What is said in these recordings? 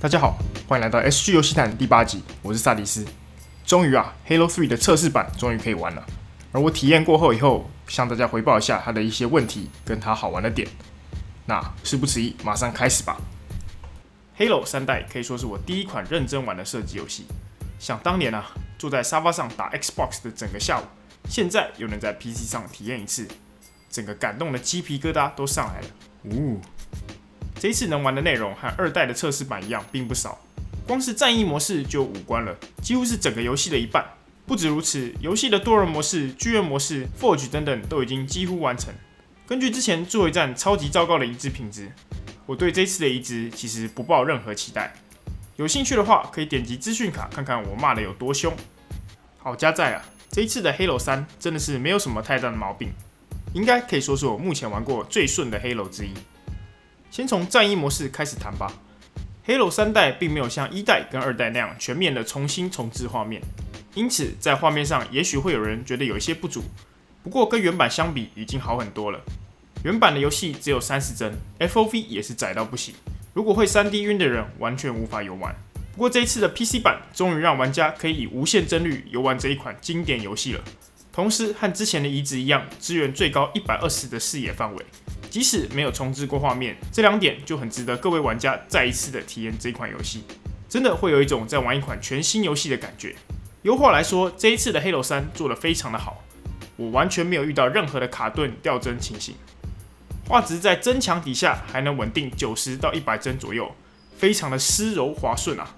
大家好，欢迎来到 SG 游戏谈第八集，我是萨迪斯。终于啊，Halo 3的测试版终于可以玩了。而我体验过后以后，向大家回报一下它的一些问题跟它好玩的点。那事不迟疑，马上开始吧。Halo 三代可以说是我第一款认真玩的射击游戏。想当年啊，坐在沙发上打 Xbox 的整个下午，现在又能在 PC 上体验一次，整个感动的鸡皮疙瘩都上来了。呜。这一次能玩的内容和二代的测试版一样，并不少。光是战役模式就五关了，几乎是整个游戏的一半。不止如此，游戏的多人模式、剧院模式、Forge 等等都已经几乎完成。根据之前最后一战超级糟糕的移植品质，我对这次的移植其实不抱任何期待。有兴趣的话，可以点击资讯卡看看我骂的有多凶。好加载啊，这一次的 Halo 3真的是没有什么太大的毛病，应该可以说是我目前玩过最顺的 Halo 之一。先从战役模式开始谈吧。Halo 三代并没有像一代跟二代那样全面的重新重置画面，因此在画面上也许会有人觉得有一些不足。不过跟原版相比已经好很多了。原版的游戏只有三十帧，FOV 也是窄到不行。如果会 3D 晕的人完全无法游玩。不过这一次的 PC 版终于让玩家可以以无限帧率游玩这一款经典游戏了，同时和之前的移植一样，支援最高一百二十的视野范围。即使没有重置过画面，这两点就很值得各位玩家再一次的体验这款游戏，真的会有一种在玩一款全新游戏的感觉。优化来说，这一次的 Halo 3做得非常的好，我完全没有遇到任何的卡顿掉帧情形，画质在增强底下还能稳定九十到一百帧左右，非常的丝柔滑顺啊。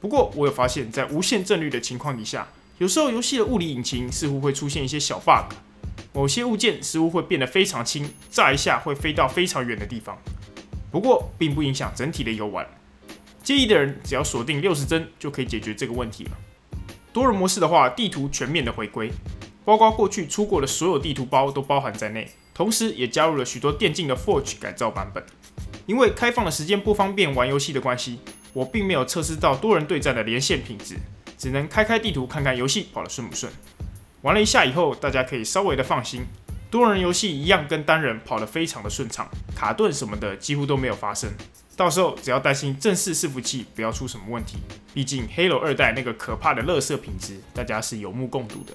不过我有发现，在无限帧率的情况底下，有时候游戏的物理引擎似乎会出现一些小 bug。某些物件似乎会变得非常轻，炸一下会飞到非常远的地方。不过，并不影响整体的游玩。介意的人只要锁定六十帧就可以解决这个问题了。多人模式的话，地图全面的回归，包括过去出过的所有地图包都包含在内，同时也加入了许多电竞的 Forge 改造版本。因为开放的时间不方便玩游戏的关系，我并没有测试到多人对战的连线品质，只能开开地图看看游戏跑得顺不顺。玩了一下以后，大家可以稍微的放心，多人游戏一样跟单人跑得非常的顺畅，卡顿什么的几乎都没有发生。到时候只要担心正式伺服器不要出什么问题，毕竟 Halo 二代那个可怕的垃圾品质，大家是有目共睹的。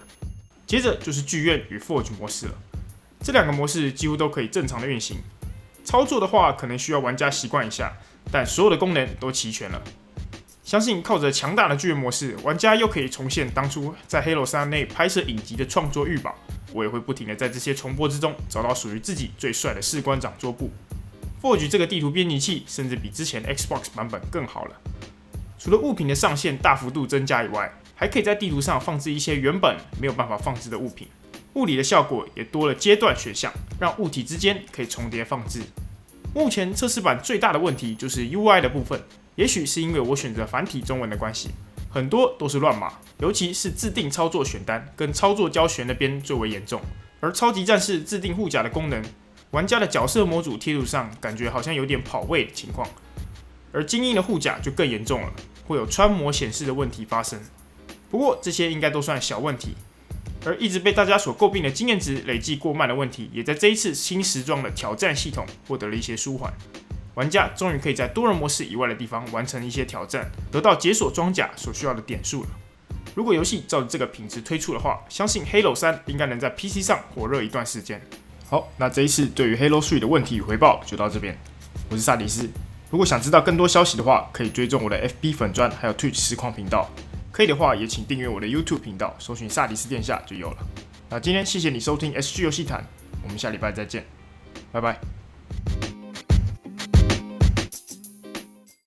接着就是剧院与 Forge 模式了，这两个模式几乎都可以正常的运行，操作的话可能需要玩家习惯一下，但所有的功能都齐全了。相信靠着强大的剧院模式，玩家又可以重现当初在《Halo 3》内拍摄影集的创作欲望。我也会不停地在这些重播之中找到属于自己最帅的士官长桌布。Forge 这个地图编辑器甚至比之前 Xbox 版本更好了。除了物品的上限大幅度增加以外，还可以在地图上放置一些原本没有办法放置的物品。物理的效果也多了阶段选项，让物体之间可以重叠放置。目前测试版最大的问题就是 UI 的部分。也许是因为我选择繁体中文的关系，很多都是乱码，尤其是自定操作选单跟操作教学那边最为严重。而超级战士自定护甲的功能，玩家的角色模组贴图上感觉好像有点跑位的情况。而精英的护甲就更严重了，会有穿模显示的问题发生。不过这些应该都算小问题。而一直被大家所诟病的经验值累计过慢的问题，也在这一次新时装的挑战系统获得了一些舒缓。玩家终于可以在多人模式以外的地方完成一些挑战，得到解锁装甲所需要的点数了。如果游戏照着这个品质推出的话，相信 Halo 3应该能在 PC 上火热一段时间。好，那这一次对于 Halo 3的问题与回报就到这边。我是萨迪斯，如果想知道更多消息的话，可以追踪我的 FB 粉专，还有 Twitch 实况频道。可以的话，也请订阅我的 YouTube 频道，搜寻萨迪斯殿下就有了。那今天谢谢你收听 SG 游戏谈，我们下礼拜再见，拜拜。